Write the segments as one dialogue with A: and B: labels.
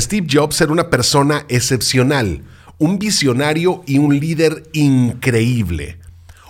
A: Steve Jobs era una persona excepcional, un visionario y un líder increíble.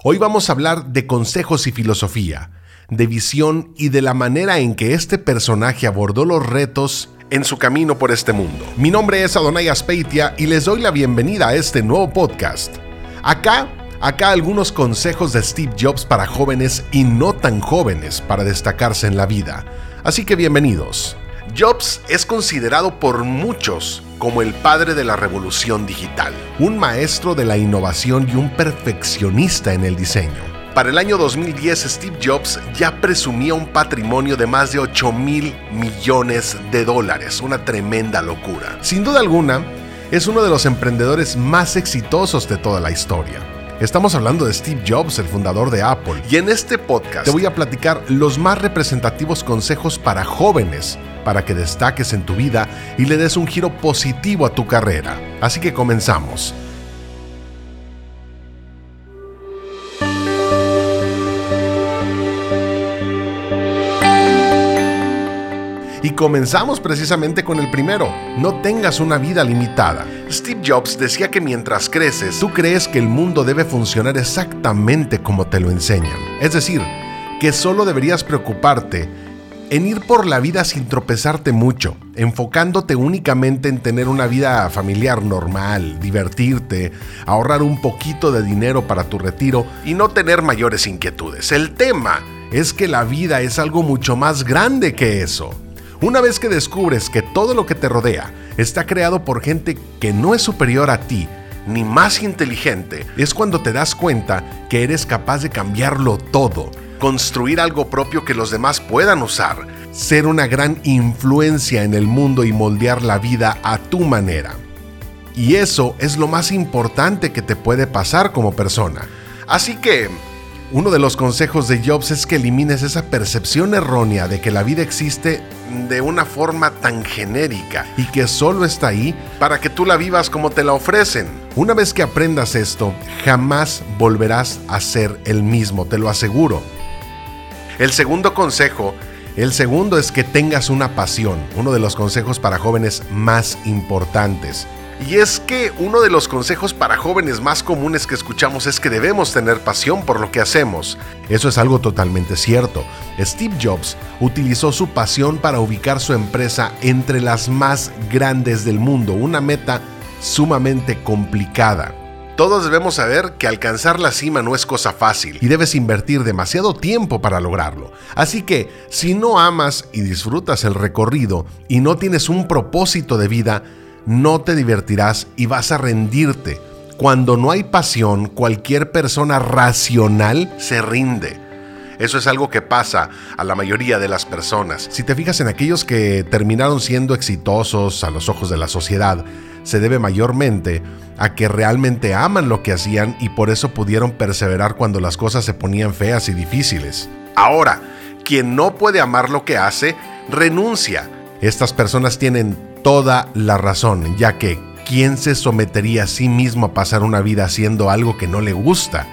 A: Hoy vamos a hablar de consejos y filosofía, de visión y de la manera en que este personaje abordó los retos en su camino por este mundo. Mi nombre es Adonai Aspeitia y les doy la bienvenida a este nuevo podcast. Acá, acá algunos consejos de Steve Jobs para jóvenes y no tan jóvenes para destacarse en la vida. Así que bienvenidos. Jobs es considerado por muchos como el padre de la revolución digital, un maestro de la innovación y un perfeccionista en el diseño. Para el año 2010, Steve Jobs ya presumía un patrimonio de más de 8 mil millones de dólares, una tremenda locura. Sin duda alguna, es uno de los emprendedores más exitosos de toda la historia. Estamos hablando de Steve Jobs, el fundador de Apple, y en este podcast te voy a platicar los más representativos consejos para jóvenes para que destaques en tu vida y le des un giro positivo a tu carrera. Así que comenzamos. Y comenzamos precisamente con el primero, no tengas una vida limitada. Steve Jobs decía que mientras creces, tú crees que el mundo debe funcionar exactamente como te lo enseñan. Es decir, que solo deberías preocuparte en ir por la vida sin tropezarte mucho, enfocándote únicamente en tener una vida familiar normal, divertirte, ahorrar un poquito de dinero para tu retiro y no tener mayores inquietudes. El tema es que la vida es algo mucho más grande que eso. Una vez que descubres que todo lo que te rodea está creado por gente que no es superior a ti, ni más inteligente, es cuando te das cuenta que eres capaz de cambiarlo todo, construir algo propio que los demás puedan usar, ser una gran influencia en el mundo y moldear la vida a tu manera. Y eso es lo más importante que te puede pasar como persona. Así que, uno de los consejos de Jobs es que elimines esa percepción errónea de que la vida existe de una forma tan genérica y que solo está ahí para que tú la vivas como te la ofrecen. Una vez que aprendas esto, jamás volverás a ser el mismo, te lo aseguro. El segundo consejo el segundo es que tengas una pasión, uno de los consejos para jóvenes más importantes. Y es que uno de los consejos para jóvenes más comunes que escuchamos es que debemos tener pasión por lo que hacemos. Eso es algo totalmente cierto. Steve Jobs utilizó su pasión para ubicar su empresa entre las más grandes del mundo, una meta sumamente complicada. Todos debemos saber que alcanzar la cima no es cosa fácil y debes invertir demasiado tiempo para lograrlo. Así que, si no amas y disfrutas el recorrido y no tienes un propósito de vida, no te divertirás y vas a rendirte. Cuando no hay pasión, cualquier persona racional se rinde. Eso es algo que pasa a la mayoría de las personas. Si te fijas en aquellos que terminaron siendo exitosos a los ojos de la sociedad, se debe mayormente a que realmente aman lo que hacían y por eso pudieron perseverar cuando las cosas se ponían feas y difíciles. Ahora, quien no puede amar lo que hace, renuncia. Estas personas tienen toda la razón, ya que ¿quién se sometería a sí mismo a pasar una vida haciendo algo que no le gusta?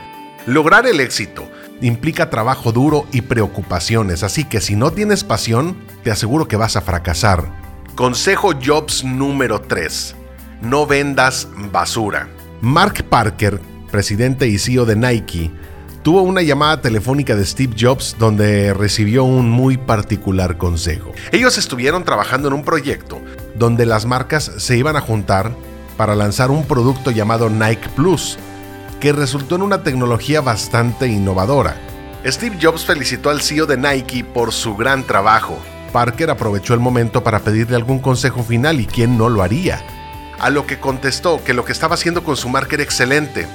A: Lograr el éxito implica trabajo duro y preocupaciones, así que si no tienes pasión, te aseguro que vas a fracasar. Consejo Jobs número 3. No vendas basura. Mark Parker, presidente y CEO de Nike, tuvo una llamada telefónica de Steve Jobs donde recibió un muy particular consejo. Ellos estuvieron trabajando en un proyecto donde las marcas se iban a juntar para lanzar un producto llamado Nike Plus, que resultó en una tecnología bastante innovadora. Steve Jobs felicitó al CEO de Nike por su gran trabajo. Parker aprovechó el momento para pedirle algún consejo final y quién no lo haría. A lo que contestó que lo que estaba haciendo con su marca era excelente,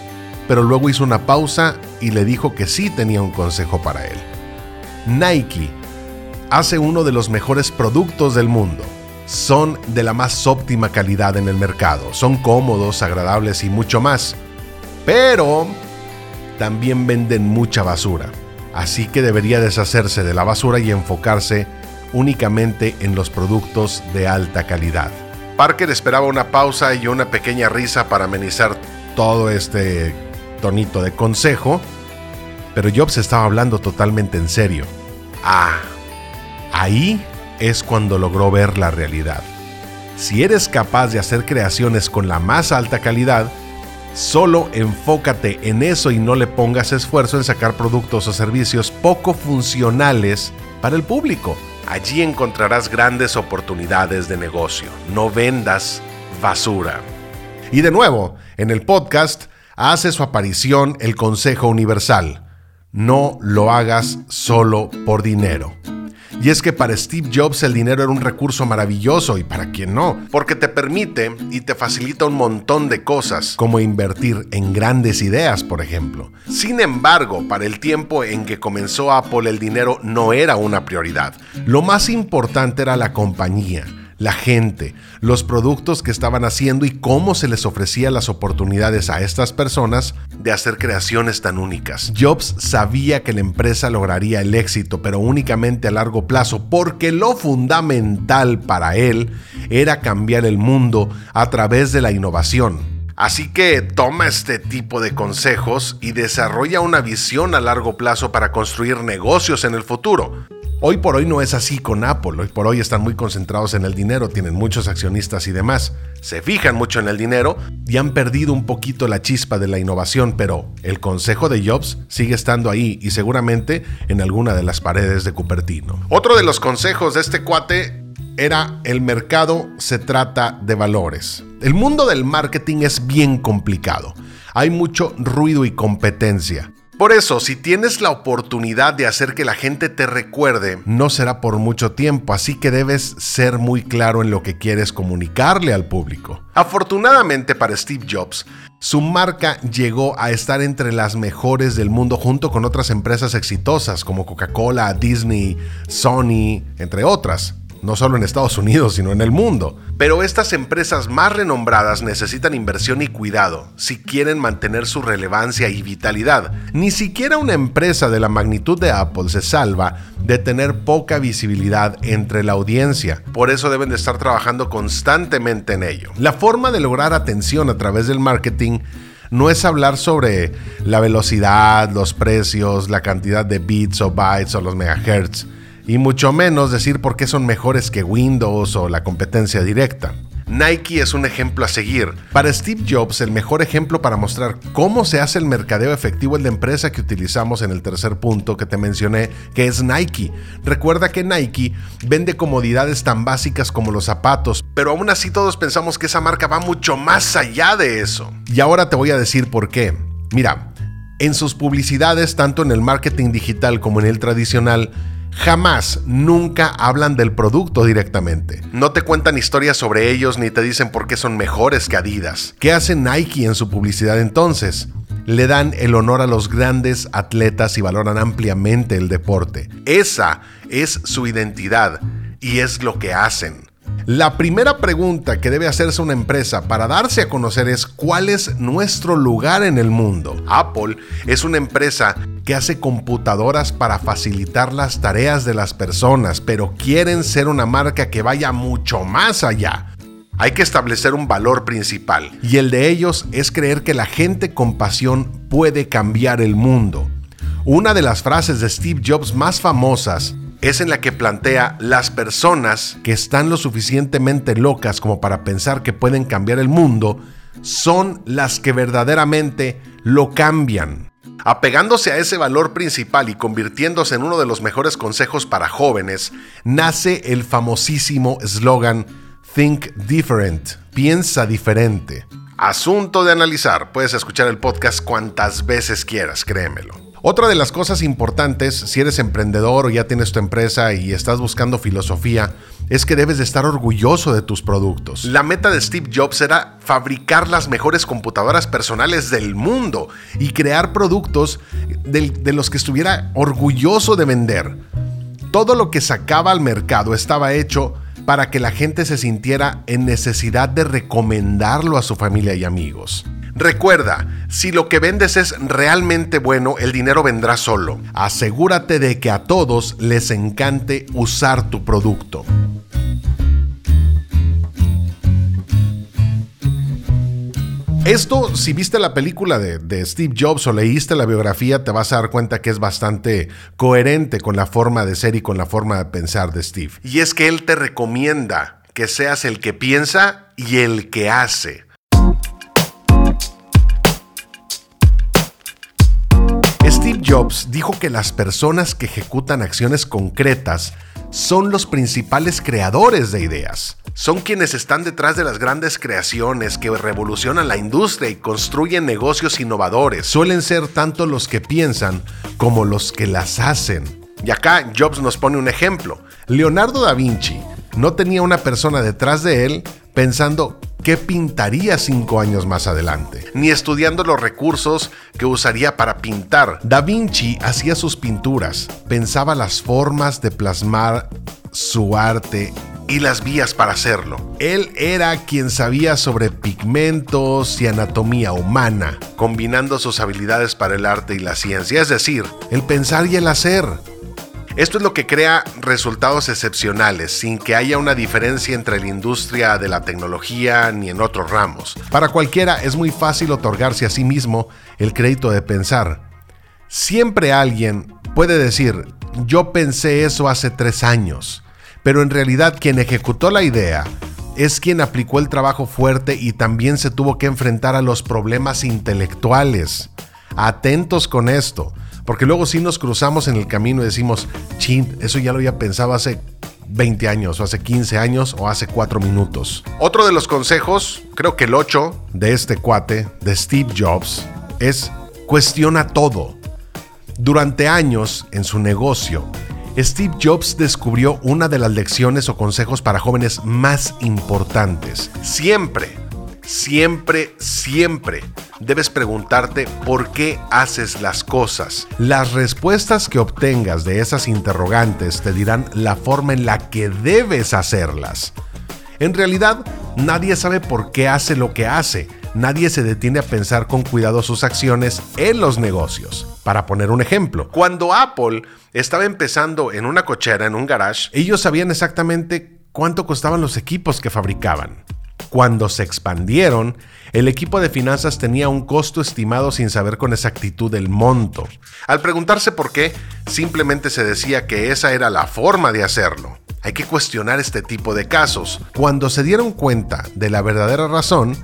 A: pero luego hizo una pausa y le dijo que sí tenía un consejo para él. Nike hace uno de los mejores productos del mundo. Son de la más óptima calidad en el mercado, son cómodos, agradables y mucho más. Pero también venden mucha basura, así que debería deshacerse de la basura y enfocarse únicamente en los productos de alta calidad. Parker esperaba una pausa y una pequeña risa para amenizar todo este tonito de consejo, pero Jobs estaba hablando totalmente en serio. Ah, ahí es cuando logró ver la realidad. Si eres capaz de hacer creaciones con la más alta calidad, solo enfócate en eso y no le pongas esfuerzo en sacar productos o servicios poco funcionales para el público. Allí encontrarás grandes oportunidades de negocio. No vendas basura. Y de nuevo, en el podcast hace su aparición el Consejo Universal. No lo hagas solo por dinero. Y es que para Steve Jobs el dinero era un recurso maravilloso y para quien no, porque te permite y te facilita un montón de cosas, como invertir en grandes ideas, por ejemplo. Sin embargo, para el tiempo en que comenzó Apple el dinero no era una prioridad. Lo más importante era la compañía la gente, los productos que estaban haciendo y cómo se les ofrecía las oportunidades a estas personas de hacer creaciones tan únicas. Jobs sabía que la empresa lograría el éxito, pero únicamente a largo plazo, porque lo fundamental para él era cambiar el mundo a través de la innovación. Así que toma este tipo de consejos y desarrolla una visión a largo plazo para construir negocios en el futuro. Hoy por hoy no es así con Apple, hoy por hoy están muy concentrados en el dinero, tienen muchos accionistas y demás, se fijan mucho en el dinero y han perdido un poquito la chispa de la innovación, pero el consejo de Jobs sigue estando ahí y seguramente en alguna de las paredes de Cupertino. Otro de los consejos de este cuate era el mercado se trata de valores. El mundo del marketing es bien complicado, hay mucho ruido y competencia. Por eso, si tienes la oportunidad de hacer que la gente te recuerde, no será por mucho tiempo, así que debes ser muy claro en lo que quieres comunicarle al público. Afortunadamente para Steve Jobs, su marca llegó a estar entre las mejores del mundo junto con otras empresas exitosas como Coca-Cola, Disney, Sony, entre otras no solo en Estados Unidos, sino en el mundo. Pero estas empresas más renombradas necesitan inversión y cuidado si quieren mantener su relevancia y vitalidad. Ni siquiera una empresa de la magnitud de Apple se salva de tener poca visibilidad entre la audiencia. Por eso deben de estar trabajando constantemente en ello. La forma de lograr atención a través del marketing no es hablar sobre la velocidad, los precios, la cantidad de bits o bytes o los megahertz y mucho menos decir por qué son mejores que Windows o la competencia directa. Nike es un ejemplo a seguir. Para Steve Jobs, el mejor ejemplo para mostrar cómo se hace el mercadeo efectivo es la empresa que utilizamos en el tercer punto que te mencioné, que es Nike. Recuerda que Nike vende comodidades tan básicas como los zapatos, pero aún así todos pensamos que esa marca va mucho más allá de eso. Y ahora te voy a decir por qué. Mira, en sus publicidades, tanto en el marketing digital como en el tradicional, Jamás, nunca hablan del producto directamente. No te cuentan historias sobre ellos ni te dicen por qué son mejores que Adidas. ¿Qué hace Nike en su publicidad entonces? Le dan el honor a los grandes atletas y valoran ampliamente el deporte. Esa es su identidad y es lo que hacen. La primera pregunta que debe hacerse una empresa para darse a conocer es cuál es nuestro lugar en el mundo. Apple es una empresa que hace computadoras para facilitar las tareas de las personas, pero quieren ser una marca que vaya mucho más allá. Hay que establecer un valor principal y el de ellos es creer que la gente con pasión puede cambiar el mundo. Una de las frases de Steve Jobs más famosas es en la que plantea las personas que están lo suficientemente locas como para pensar que pueden cambiar el mundo son las que verdaderamente lo cambian. Apegándose a ese valor principal y convirtiéndose en uno de los mejores consejos para jóvenes, nace el famosísimo eslogan Think Different, piensa diferente. Asunto de analizar, puedes escuchar el podcast cuantas veces quieras, créemelo. Otra de las cosas importantes, si eres emprendedor o ya tienes tu empresa y estás buscando filosofía, es que debes de estar orgulloso de tus productos. La meta de Steve Jobs era fabricar las mejores computadoras personales del mundo y crear productos de, los que estuviera orgulloso de vender. Todo lo que sacaba al mercado estaba hecho para que la gente se sintiera en necesidad de recomendarlo a su familia y amigos. Recuerda, si lo que vendes es realmente bueno, el dinero vendrá solo. Asegúrate de que a todos les encante usar tu producto. Esto, si viste la película de, de, Steve Jobs o leíste la biografía, te vas a dar cuenta que es bastante coherente con la forma de ser y con la forma de pensar de Steve. Y es que él te recomienda que seas el que piensa y el que hace. Steve Jobs dijo que las personas que ejecutan acciones concretas son los principales creadores de ideas. Son quienes están detrás de las grandes creaciones que revolucionan la industria y construyen negocios innovadores. Suelen ser tanto los que piensan como los que las hacen. Y acá Jobs nos pone un ejemplo. Leonardo da Vinci no tenía una persona detrás de él pensando qué pintaría cinco años más adelante, ni estudiando los recursos que usaría para pintar. Da Vinci hacía sus pinturas, pensaba las formas de plasmar su arte y las vías para hacerlo. Él era quien sabía sobre pigmentos y anatomía humana, combinando sus habilidades para el arte y la ciencia, es decir, el pensar y el hacer. Esto es lo que crea resultados excepcionales, sin que haya una diferencia entre la industria de la tecnología ni en otros ramos. Para cualquiera es muy fácil otorgarse a sí mismo el crédito de pensar. Siempre alguien puede decir, yo pensé eso hace tres años, pero en realidad quien ejecutó la idea es quien aplicó el trabajo fuerte y también se tuvo que enfrentar a los problemas intelectuales. Atentos con esto. Porque luego sí nos cruzamos en el camino y decimos, chin, eso ya lo había pensado hace 20 años, o hace 15 años, o hace 4 minutos. Otro de los consejos, creo que el 8 de este cuate, de Steve Jobs, es cuestiona todo. Durante años, en su negocio, Steve Jobs descubrió una de las lecciones o consejos para jóvenes más importantes. Siempre Siempre, siempre debes preguntarte por qué haces las cosas. Las respuestas que obtengas de esas interrogantes te dirán la forma en la que debes hacerlas. En realidad, nadie sabe por qué hace lo que hace. Nadie se detiene a pensar con cuidado sus acciones en los negocios. Para poner un ejemplo, cuando Apple estaba empezando en una cochera, en un garage, ellos sabían exactamente cuánto costaban los equipos que fabricaban. Cuando se expandieron, el equipo de finanzas tenía un costo estimado sin saber con exactitud el monto. Al preguntarse por qué, simplemente se decía que esa era la forma de hacerlo. Hay que cuestionar este tipo de casos. Cuando se dieron cuenta de la verdadera razón,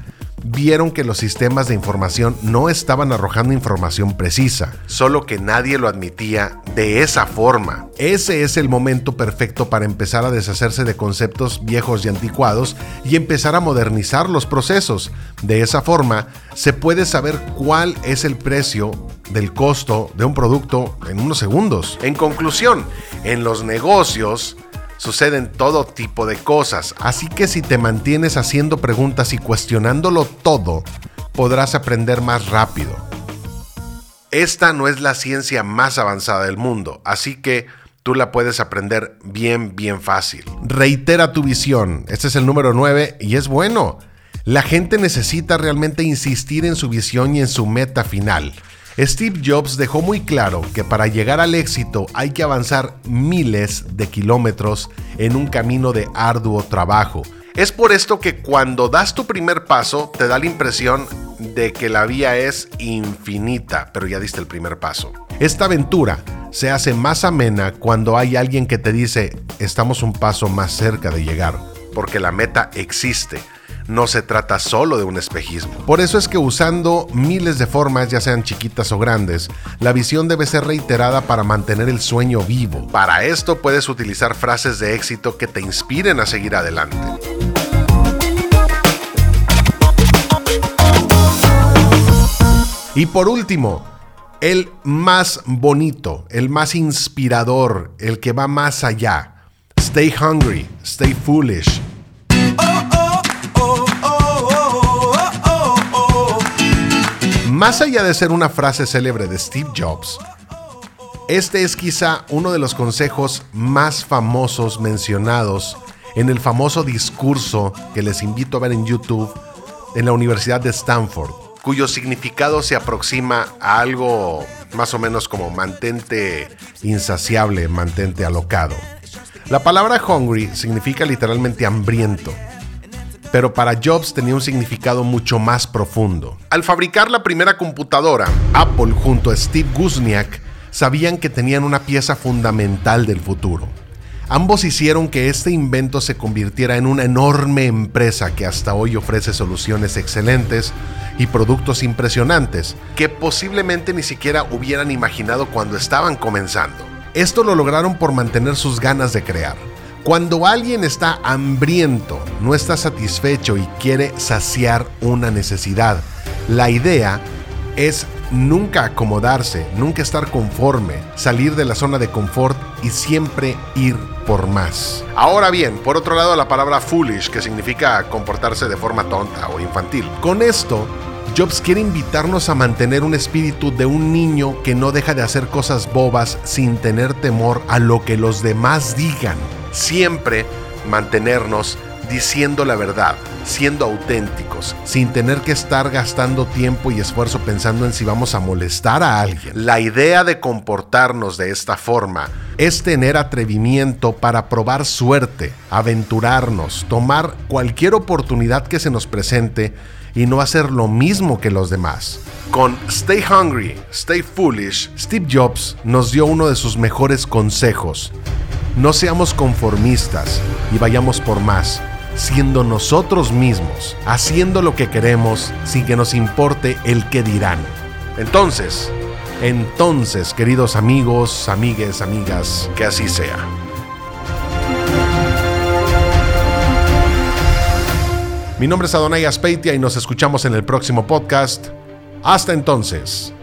A: vieron que los sistemas de información no estaban arrojando información precisa, solo que nadie lo admitía de esa forma. Ese es el momento perfecto para empezar a deshacerse de conceptos viejos y anticuados y empezar a modernizar los procesos. De esa forma, se puede saber cuál es el precio del costo de un producto en unos segundos. En conclusión, en los negocios, suceden todo tipo de cosas, así que si te mantienes haciendo preguntas y cuestionándolo todo, podrás aprender más rápido. Esta no es la ciencia más avanzada del mundo, así que tú la puedes aprender bien, bien fácil. Reitera tu visión, este es el número 9 y es bueno. La gente necesita realmente insistir en su visión y en su meta final. Steve Jobs dejó muy claro que para llegar al éxito hay que avanzar miles de kilómetros en un camino de arduo trabajo. Es por esto que cuando das tu primer paso te da la impresión de que la vía es infinita, pero ya diste el primer paso. Esta aventura se hace más amena cuando hay alguien que te dice estamos un paso más cerca de llegar, porque la meta existe no se trata solo de un espejismo. Por eso es que usando miles de formas, ya sean chiquitas o grandes, la visión debe ser reiterada para mantener el sueño vivo. Para esto puedes utilizar frases de éxito que te inspiren a seguir adelante. Y por último, el más bonito, el más inspirador, el que va más allá. Stay hungry, stay foolish, Más allá de ser una frase célebre de Steve Jobs, este es quizá uno de los consejos más famosos mencionados en el famoso discurso que les invito a ver en YouTube en la Universidad de Stanford, cuyo significado se aproxima a algo más o menos como mantente insaciable, mantente alocado. La palabra hungry significa literalmente hambriento pero para Jobs tenía un significado mucho más profundo. Al fabricar la primera computadora, Apple junto a Steve Wozniak sabían que tenían una pieza fundamental del futuro. Ambos hicieron que este invento se convirtiera en una enorme empresa que hasta hoy ofrece soluciones excelentes y productos impresionantes que posiblemente ni siquiera hubieran imaginado cuando estaban comenzando. Esto lo lograron por mantener sus ganas de crear. Cuando alguien está hambriento, no está satisfecho y quiere saciar una necesidad, la idea es nunca acomodarse, nunca estar conforme, salir de la zona de confort y siempre ir por más. Ahora bien, por otro lado la palabra foolish, que significa comportarse de forma tonta o infantil. Con esto, Jobs quiere invitarnos a mantener un espíritu de un niño que no deja de hacer cosas bobas sin tener temor a lo que los demás digan. Siempre mantenernos diciendo la verdad, siendo auténticos, sin tener que estar gastando tiempo y esfuerzo pensando en si vamos a molestar a alguien. La idea de comportarnos de esta forma es tener atrevimiento para probar suerte, aventurarnos, tomar cualquier oportunidad que se nos presente y no hacer lo mismo que los demás. Con Stay Hungry, Stay Foolish, Steve Jobs nos dio uno de sus mejores consejos. No seamos conformistas y vayamos por más siendo nosotros mismos, haciendo lo que queremos sin que nos importe el que dirán. Entonces, entonces, queridos amigos, amigues, amigas, que así sea. Mi nombre es Adonai Aspeitia y nos escuchamos en el próximo podcast. Hasta entonces.